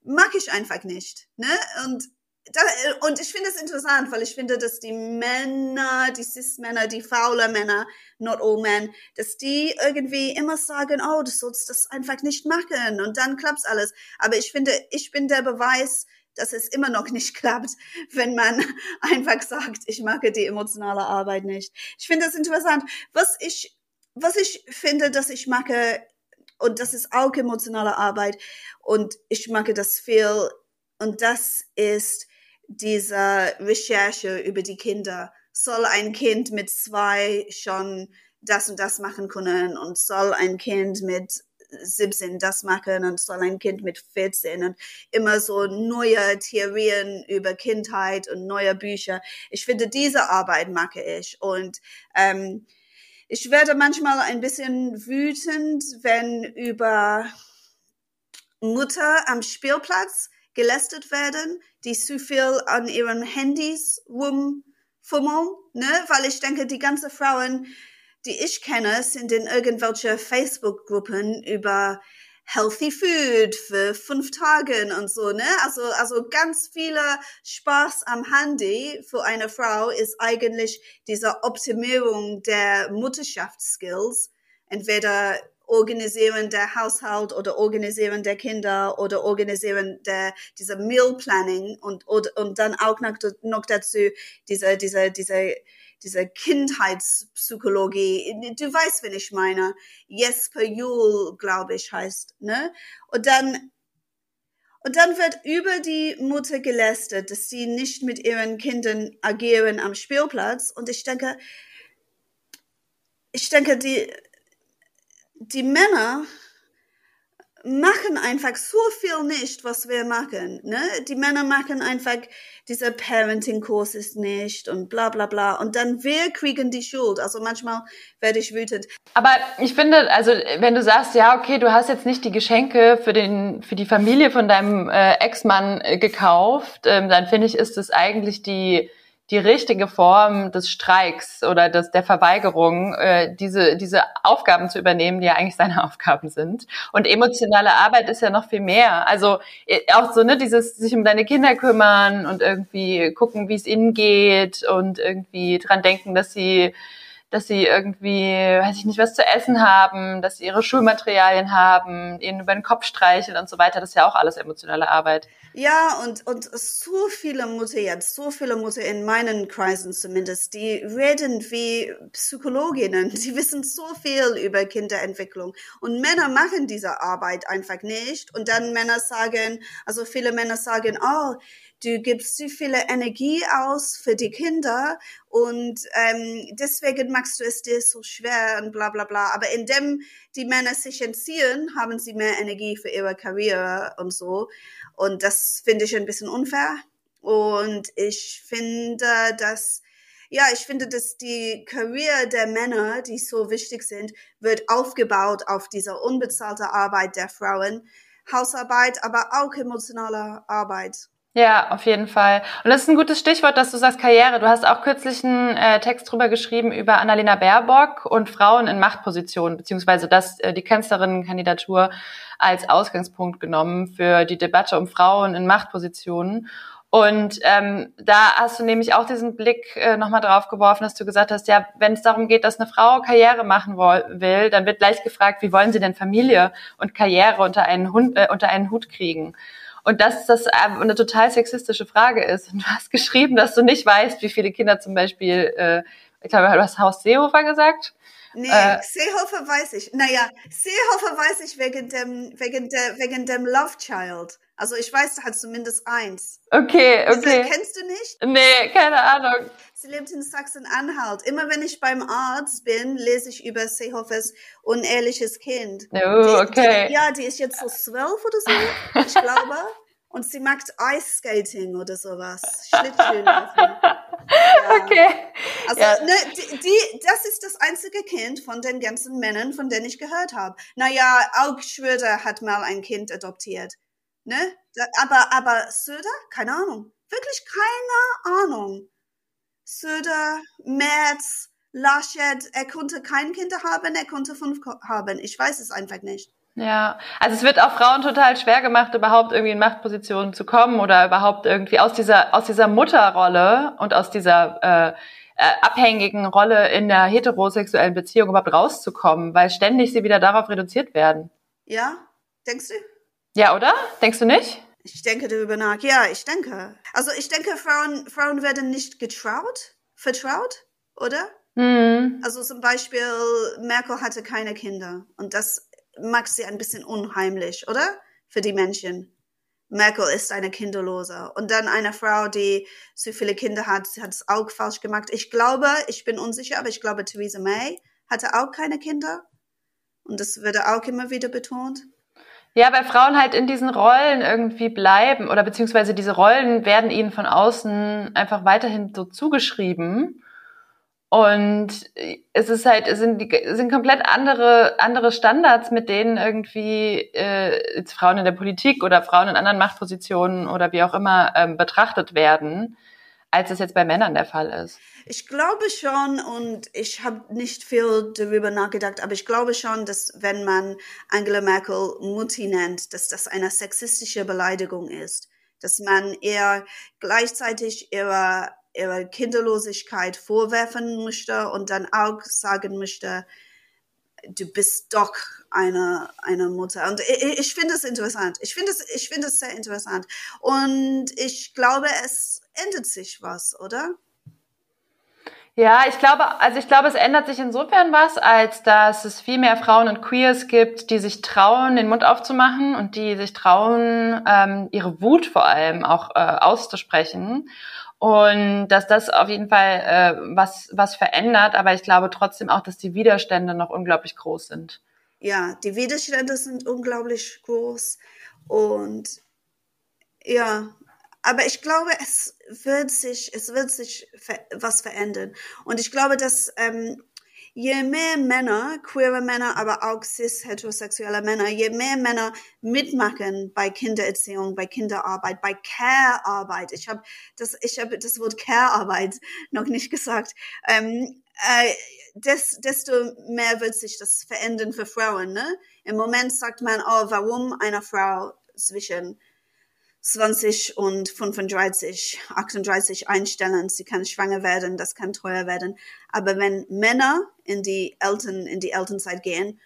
mag ich einfach nicht. Ne? Und da, und ich finde es interessant, weil ich finde, dass die Männer, die Cis-Männer, die faule Männer, not all men, dass die irgendwie immer sagen, oh, du sollst das einfach nicht machen und dann klappt's alles. Aber ich finde, ich bin der Beweis, dass es immer noch nicht klappt, wenn man einfach sagt, ich mag die emotionale Arbeit nicht. Ich finde es interessant. Was ich, was ich finde, dass ich mache, und das ist auch emotionale Arbeit, und ich mag das viel, und das ist diese Recherche über die Kinder. Soll ein Kind mit zwei schon das und das machen können? Und soll ein Kind mit 17 das machen? Und soll ein Kind mit 14 und immer so neue Theorien über Kindheit und neue Bücher. Ich finde, diese Arbeit mag ich. Und ähm, ich werde manchmal ein bisschen wütend, wenn über Mutter am Spielplatz gelästet werden, die zu viel an ihren Handys rumfummeln, ne? weil ich denke, die ganzen Frauen, die ich kenne, sind in irgendwelche Facebook-Gruppen über Healthy Food für fünf Tagen und so, ne? Also, also ganz viele Spaß am Handy für eine Frau ist eigentlich diese Optimierung der Mutterschaftsskills. Entweder organisieren der Haushalt oder organisieren der Kinder oder organisieren der, diese Meal Planning und, und, und dann auch noch, noch dazu diese, diese, diese, diese Kindheitspsychologie. Du weißt, wen ich meine. Jesper Juhl, glaube ich, heißt, ne? Und dann, und dann wird über die Mutter gelästert, dass sie nicht mit ihren Kindern agieren am Spielplatz. Und ich denke, ich denke, die, die Männer machen einfach so viel nicht, was wir machen. Ne? Die Männer machen einfach diese Parenting-Kurses nicht und bla bla bla. Und dann wir kriegen die Schuld. Also manchmal werde ich wütend. Aber ich finde, also wenn du sagst, ja, okay, du hast jetzt nicht die Geschenke für den für die Familie von deinem äh, Ex-Mann äh, gekauft, ähm, dann finde ich, ist es eigentlich die die richtige Form des Streiks oder des, der Verweigerung, äh, diese, diese Aufgaben zu übernehmen, die ja eigentlich seine Aufgaben sind. Und emotionale Arbeit ist ja noch viel mehr. Also äh, auch so, ne, dieses sich um deine Kinder kümmern und irgendwie gucken, wie es ihnen geht und irgendwie dran denken, dass sie dass sie irgendwie, weiß ich nicht, was zu essen haben, dass sie ihre Schulmaterialien haben, ihnen über den Kopf streicheln und so weiter. Das ist ja auch alles emotionale Arbeit. Ja, und, und so viele Mutter jetzt, so viele Mutter in meinen Kreisen zumindest, die reden wie Psychologinnen, die wissen so viel über Kinderentwicklung. Und Männer machen diese Arbeit einfach nicht. Und dann Männer sagen, also viele Männer sagen, oh, du gibst zu viele Energie aus für die Kinder und ähm, deswegen machst du es dir so schwer und bla bla bla. Aber indem die Männer sich entziehen, haben sie mehr Energie für ihre Karriere und so. Und das finde ich ein bisschen unfair. Und ich finde, dass ja, ich finde, dass die Karriere der Männer, die so wichtig sind, wird aufgebaut auf dieser unbezahlte Arbeit der Frauen, Hausarbeit, aber auch emotionale Arbeit. Ja, auf jeden Fall. Und das ist ein gutes Stichwort, dass du sagst Karriere. Du hast auch kürzlich einen äh, Text drüber geschrieben über Annalena Baerbock und Frauen in Machtpositionen, beziehungsweise das, äh, die Kanzlerinnenkandidatur als Ausgangspunkt genommen für die Debatte um Frauen in Machtpositionen. Und ähm, da hast du nämlich auch diesen Blick äh, nochmal drauf geworfen, dass du gesagt hast, ja, wenn es darum geht, dass eine Frau Karriere machen will, dann wird gleich gefragt, wie wollen sie denn Familie und Karriere unter einen, Hund, äh, unter einen Hut kriegen? Und dass das eine total sexistische Frage ist. Und du hast geschrieben, dass du nicht weißt, wie viele Kinder zum Beispiel, äh, ich glaube, du hast Haus Seehofer gesagt. Nee, äh, Seehofer weiß ich. Naja, Seehofer weiß ich wegen dem, wegen der, wegen dem Love Child. Also ich weiß, hat zumindest eins. Okay, okay. Diese, kennst du nicht? Nee, keine Ahnung. Sie lebt in Sachsen-Anhalt. Immer wenn ich beim Arzt bin, lese ich über Seehofers unehrliches Kind. Oh, okay. Die, die, ja, die ist jetzt so zwölf oder so, ich glaube. Und sie macht Ice Skating oder sowas. Schlittschuhlaufen. Ja. Okay. Also, ja. ne, die, die, das ist das einzige Kind von den ganzen Männern, von denen ich gehört habe. Naja, auch Schröder hat mal ein Kind adoptiert. Ne? Aber, aber Söder? Keine Ahnung. Wirklich keine Ahnung. Söder, Merz, Laschet, er konnte kein Kinder haben, er konnte fünf haben. Ich weiß es einfach nicht. Ja, also es wird auch Frauen total schwer gemacht, überhaupt irgendwie in Machtpositionen zu kommen oder überhaupt irgendwie aus dieser aus dieser Mutterrolle und aus dieser äh, äh, abhängigen Rolle in der heterosexuellen Beziehung überhaupt rauszukommen, weil ständig sie wieder darauf reduziert werden. Ja, denkst du? Ja, oder? Denkst du nicht? Ich denke darüber nach. Ja, ich denke. Also ich denke, Frauen, Frauen werden nicht getraut, vertraut, oder? Mhm. Also zum Beispiel, Merkel hatte keine Kinder und das macht sie ein bisschen unheimlich, oder? Für die Menschen. Merkel ist eine Kinderlose. Und dann eine Frau, die so viele Kinder hat, hat es auch falsch gemacht. Ich glaube, ich bin unsicher, aber ich glaube, Theresa May hatte auch keine Kinder. Und das würde auch immer wieder betont. Ja, weil Frauen halt in diesen Rollen irgendwie bleiben oder beziehungsweise diese Rollen werden ihnen von außen einfach weiterhin so zugeschrieben. Und es ist halt, es sind, es sind komplett andere, andere Standards, mit denen irgendwie äh, jetzt Frauen in der Politik oder Frauen in anderen Machtpositionen oder wie auch immer ähm, betrachtet werden, als es jetzt bei Männern der Fall ist. Ich glaube schon, und ich habe nicht viel darüber nachgedacht, aber ich glaube schon, dass wenn man Angela Merkel Mutti nennt, dass das eine sexistische Beleidigung ist. Dass man eher gleichzeitig ihre ihre Kinderlosigkeit vorwerfen möchte und dann auch sagen möchte, du bist doch eine, eine Mutter. Und ich, ich finde es interessant. Ich finde es, ich finde es sehr interessant. Und ich glaube, es ändert sich was, oder? Ja, ich glaube, also ich glaube, es ändert sich insofern was, als dass es viel mehr Frauen und Queers gibt, die sich trauen, den Mund aufzumachen und die sich trauen, ähm, ihre Wut vor allem auch äh, auszusprechen und dass das auf jeden Fall äh, was, was verändert. Aber ich glaube trotzdem auch, dass die Widerstände noch unglaublich groß sind. Ja, die Widerstände sind unglaublich groß. Und ja, aber ich glaube, es wird sich, es wird sich was verändern. Und ich glaube, dass ähm, je mehr Männer, queere Männer, aber auch cis-heterosexuelle Männer, je mehr Männer mitmachen bei Kindererziehung, bei Kinderarbeit, bei Care-Arbeit. Ich habe das, ich habe das Wort Care-Arbeit noch nicht gesagt. Ähm, äh, des, desto mehr wird sich das verändern für Frauen. Ne? Im Moment sagt man, oh, warum eine Frau zwischen 20 und 35, 38 einstellen. Sie kann schwanger werden, das kann teuer werden. Aber wenn Männer in die Eltern, in die Elternzeit gehen,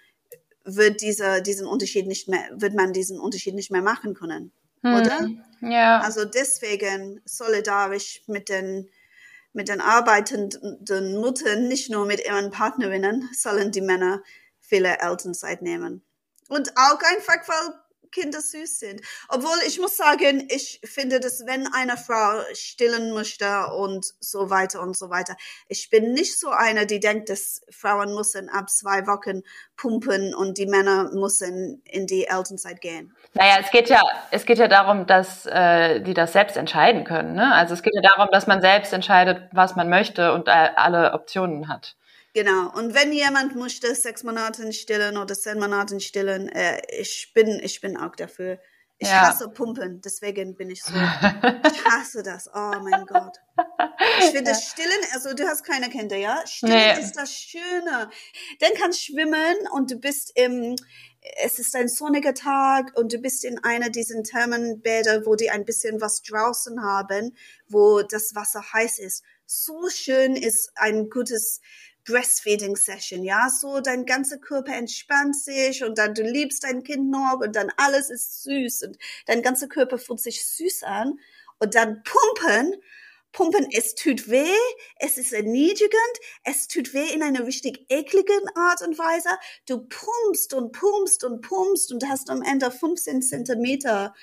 wird dieser, diesen Unterschied nicht mehr, wird man diesen Unterschied nicht mehr machen können. Hm. Oder? Ja. Also deswegen solidarisch mit den, mit den arbeitenden Muttern, nicht nur mit ihren Partnerinnen, sollen die Männer viele Elternzeit nehmen. Und auch einfach, weil Kinder süß sind. Obwohl ich muss sagen, ich finde, dass wenn eine Frau stillen möchte und so weiter und so weiter, ich bin nicht so eine, die denkt, dass Frauen müssen ab zwei Wochen pumpen und die Männer müssen in die Elternzeit gehen. Naja, es geht ja, es geht ja darum, dass äh, die das selbst entscheiden können. Ne? Also es geht ja darum, dass man selbst entscheidet, was man möchte und äh, alle Optionen hat. Genau. Und wenn jemand möchte sechs Monate stillen oder zehn Monate stillen, äh, ich bin, ich bin auch dafür. Ich ja. hasse Pumpen, deswegen bin ich so. Ich hasse das. Oh mein Gott. Ich finde Stillen, also du hast keine Kinder, ja? Stillen nee. ist das Schöne. Dann kannst schwimmen und du bist im, es ist ein sonniger Tag und du bist in einer dieser Thermenbäder, wo die ein bisschen was draußen haben, wo das Wasser heiß ist. So schön ist ein gutes Breastfeeding Session, ja, so dein ganzer Körper entspannt sich und dann du liebst dein Kind noch und dann alles ist süß und dein ganzer Körper fühlt sich süß an und dann pumpen, pumpen, es tut weh, es ist erniedrigend, es tut weh in einer richtig ekligen Art und Weise. Du pumpst und pumpst und pumpst und hast am Ende 15 Zentimeter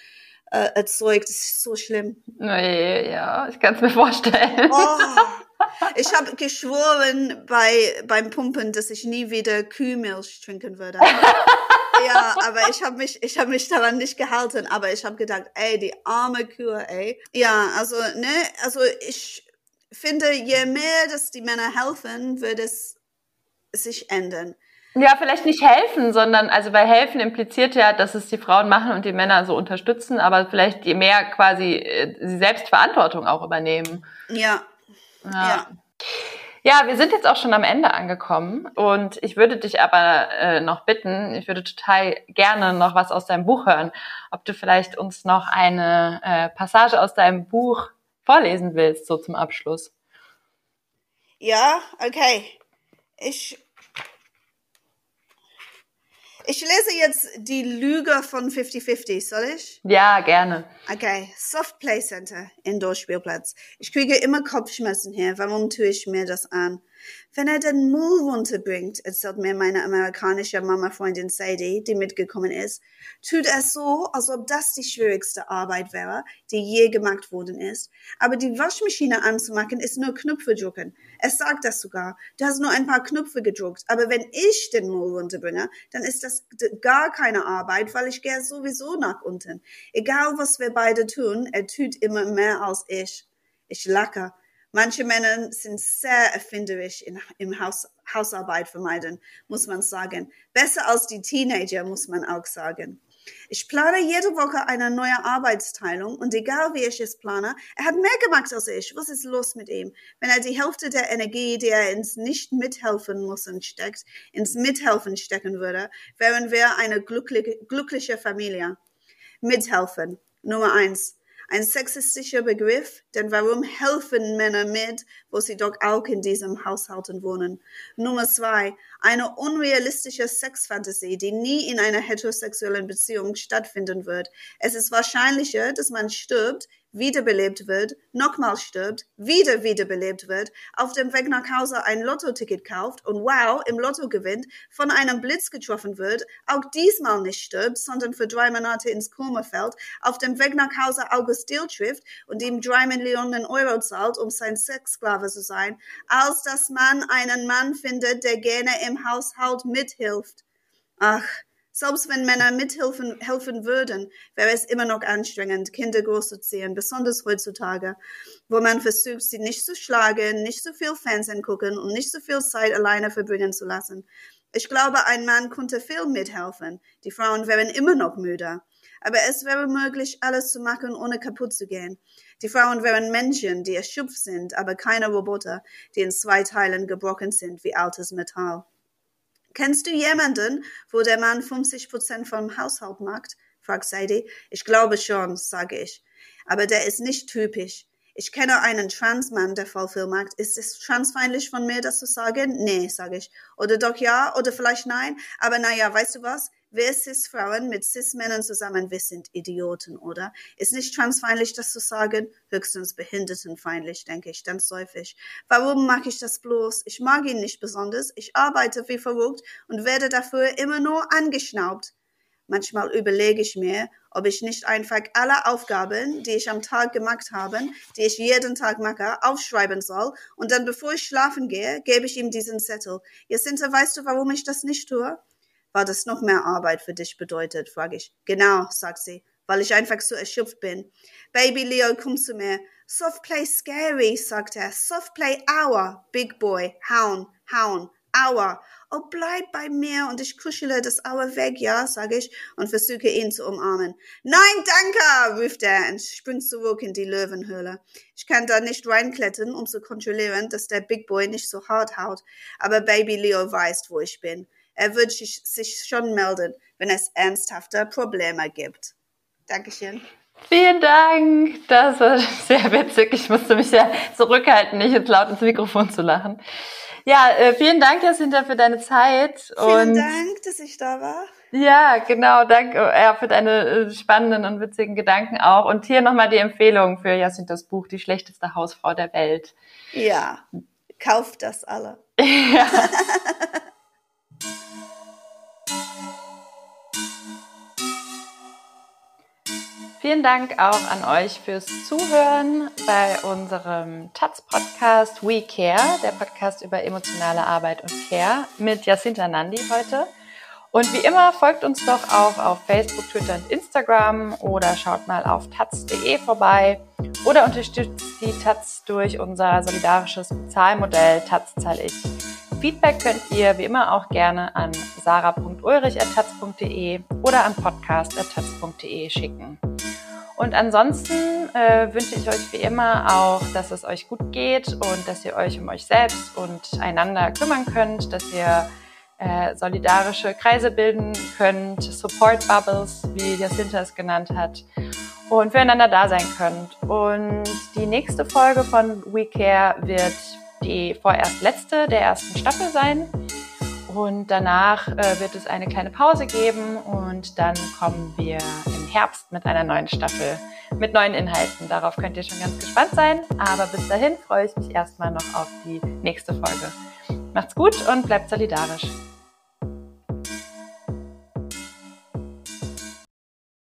äh, erzeugt. Das ist so schlimm. Nee, ja, ich kann es mir vorstellen. Oh, ich habe geschworen bei, beim Pumpen, dass ich nie wieder Kühlmilch trinken würde. ja, aber ich habe mich, ich habe mich daran nicht gehalten. Aber ich habe gedacht, ey, die arme Kuh, ey. Ja, also ne, also ich finde, je mehr, dass die Männer helfen, wird es sich ändern. Ja, vielleicht nicht helfen, sondern, also weil helfen impliziert ja, dass es die Frauen machen und die Männer so unterstützen, aber vielleicht je mehr quasi äh, sie selbst Verantwortung auch übernehmen. Ja. Ja. ja. Ja, wir sind jetzt auch schon am Ende angekommen und ich würde dich aber äh, noch bitten, ich würde total gerne noch was aus deinem Buch hören, ob du vielleicht uns noch eine äh, Passage aus deinem Buch vorlesen willst, so zum Abschluss. Ja, okay. Ich ich lese jetzt die Lüge von 50-50, soll ich? Ja, gerne. Okay, Soft Play Center, Indoor-Spielplatz. Ich kriege immer Kopfschmerzen hier. Warum tue ich mir das an? Wenn er den Müll runterbringt, erzählt mir meine amerikanische Mama-Freundin Sadie, die mitgekommen ist, tut er so, als ob das die schwierigste Arbeit wäre, die je gemacht worden ist. Aber die Waschmaschine anzumachen ist nur Knöpfe drücken. Er sagt das sogar. Du hast nur ein paar Knöpfe gedruckt. Aber wenn ich den Müll runterbringe, dann ist das gar keine Arbeit, weil ich gehe sowieso nach unten. Egal was wir beide tun, er tut immer mehr als ich. Ich lache. Manche Männer sind sehr erfinderisch in, im Haus, Hausarbeit vermeiden, muss man sagen. Besser als die Teenager, muss man auch sagen. Ich plane jede Woche eine neue Arbeitsteilung und egal wie ich es plane, er hat mehr gemacht als ich. Was ist los mit ihm? Wenn er die Hälfte der Energie, die er ins Nicht-Mithelfen müssen steckt, ins Mithelfen stecken würde, wären wir eine glückliche, glückliche Familie. Mithelfen. Nummer eins ein sexistischer Begriff, denn warum helfen Männer mit, wo sie doch auch in diesem Haushalten wohnen? Nummer zwei, eine unrealistische Sexfantasie, die nie in einer heterosexuellen Beziehung stattfinden wird. Es ist wahrscheinlicher, dass man stirbt, wiederbelebt wird, nochmal stirbt, wieder wiederbelebt wird, auf dem Weg nach Hause ein Lottoticket kauft und wow, im Lotto gewinnt, von einem Blitz getroffen wird, auch diesmal nicht stirbt, sondern für drei Monate ins Koma fällt, auf dem Weg nach Hause August Dill trifft und ihm drei Millionen Euro zahlt, um sein Sexsklave zu sein, als dass man einen Mann findet, der gerne im Haushalt mithilft. Ach, selbst wenn Männer mithelfen helfen würden, wäre es immer noch anstrengend, Kinder großzuziehen, besonders heutzutage, wo man versucht, sie nicht zu schlagen, nicht so viel Fernsehen gucken und nicht so viel Zeit alleine verbringen zu lassen. Ich glaube, ein Mann könnte viel mithelfen. Die Frauen wären immer noch müde. Aber es wäre möglich, alles zu machen, ohne kaputt zu gehen. Die Frauen wären Menschen, die erschöpft sind, aber keine Roboter, die in zwei Teilen gebrochen sind wie altes Metall. Kennst du jemanden, wo der Mann 50 Prozent vom Haushalt macht? fragt Sadie. Ich glaube schon, sage ich. Aber der ist nicht typisch. Ich kenne einen Transmann, der voll viel macht. Ist es transfeindlich von mir, das zu sagen? Nee, sage ich. Oder doch ja, oder vielleicht nein. Aber naja, weißt du was? Wir Cis-Frauen mit Cis-Männern zusammen, wir sind Idioten, oder? Ist nicht transfeindlich, das zu sagen? Höchstens behindertenfeindlich, denke ich, ganz häufig. Warum mag ich das bloß? Ich mag ihn nicht besonders. Ich arbeite wie verrückt und werde dafür immer nur angeschnaubt. Manchmal überlege ich mir, ob ich nicht einfach alle Aufgaben, die ich am Tag gemacht habe, die ich jeden Tag mache, aufschreiben soll und dann, bevor ich schlafen gehe, gebe ich ihm diesen Zettel. Jacinta, weißt du, warum ich das nicht tue? Weil das noch mehr Arbeit für dich bedeutet, frage ich. Genau, sagt sie, weil ich einfach so erschöpft bin. Baby Leo kommt zu mir. Soft play scary, sagt er. Soft play hour, big boy. Hauen, hauen, hour. Oh, bleib bei mir und ich kuschele das Hour weg, ja, sage ich und versuche ihn zu umarmen. Nein, danke, ruft er und springt zurück in die Löwenhöhle. Ich kann da nicht reinklettern, um zu kontrollieren, dass der Big Boy nicht so hart haut, aber Baby Leo weiß, wo ich bin. Er wird sich schon melden, wenn es ernsthafte Probleme gibt. Dankeschön. Vielen Dank. Das war sehr witzig. Ich musste mich ja zurückhalten, nicht ins laut ins Mikrofon zu lachen. Ja, äh, vielen Dank, Jacinta, für deine Zeit. Vielen und Dank, dass ich da war. Ja, genau. Danke ja, für deine äh, spannenden und witzigen Gedanken auch. Und hier nochmal die Empfehlung für Jacintas Buch, Die schlechteste Hausfrau der Welt. Ja, kauft das alle. ja. Vielen Dank auch an euch fürs Zuhören bei unserem Taz-Podcast We Care, der Podcast über emotionale Arbeit und Care mit Jacinta Nandi heute. Und wie immer folgt uns doch auch auf Facebook, Twitter und Instagram oder schaut mal auf taz.de vorbei oder unterstützt die Taz durch unser solidarisches Bezahlmodell Taz zahl ich. Feedback könnt ihr wie immer auch gerne an sarah.ulrich.taz.de oder an podcast.taz.de schicken. Und ansonsten äh, wünsche ich euch wie immer auch, dass es euch gut geht und dass ihr euch um euch selbst und einander kümmern könnt, dass ihr äh, solidarische Kreise bilden könnt, Support Bubbles, wie Jacinta es genannt hat, und füreinander da sein könnt. Und die nächste Folge von We Care wird die vorerst letzte der ersten Staffel sein. Und danach äh, wird es eine kleine Pause geben und dann kommen wir Herbst mit einer neuen Staffel, mit neuen Inhalten. Darauf könnt ihr schon ganz gespannt sein. Aber bis dahin freue ich mich erstmal noch auf die nächste Folge. Macht's gut und bleibt solidarisch.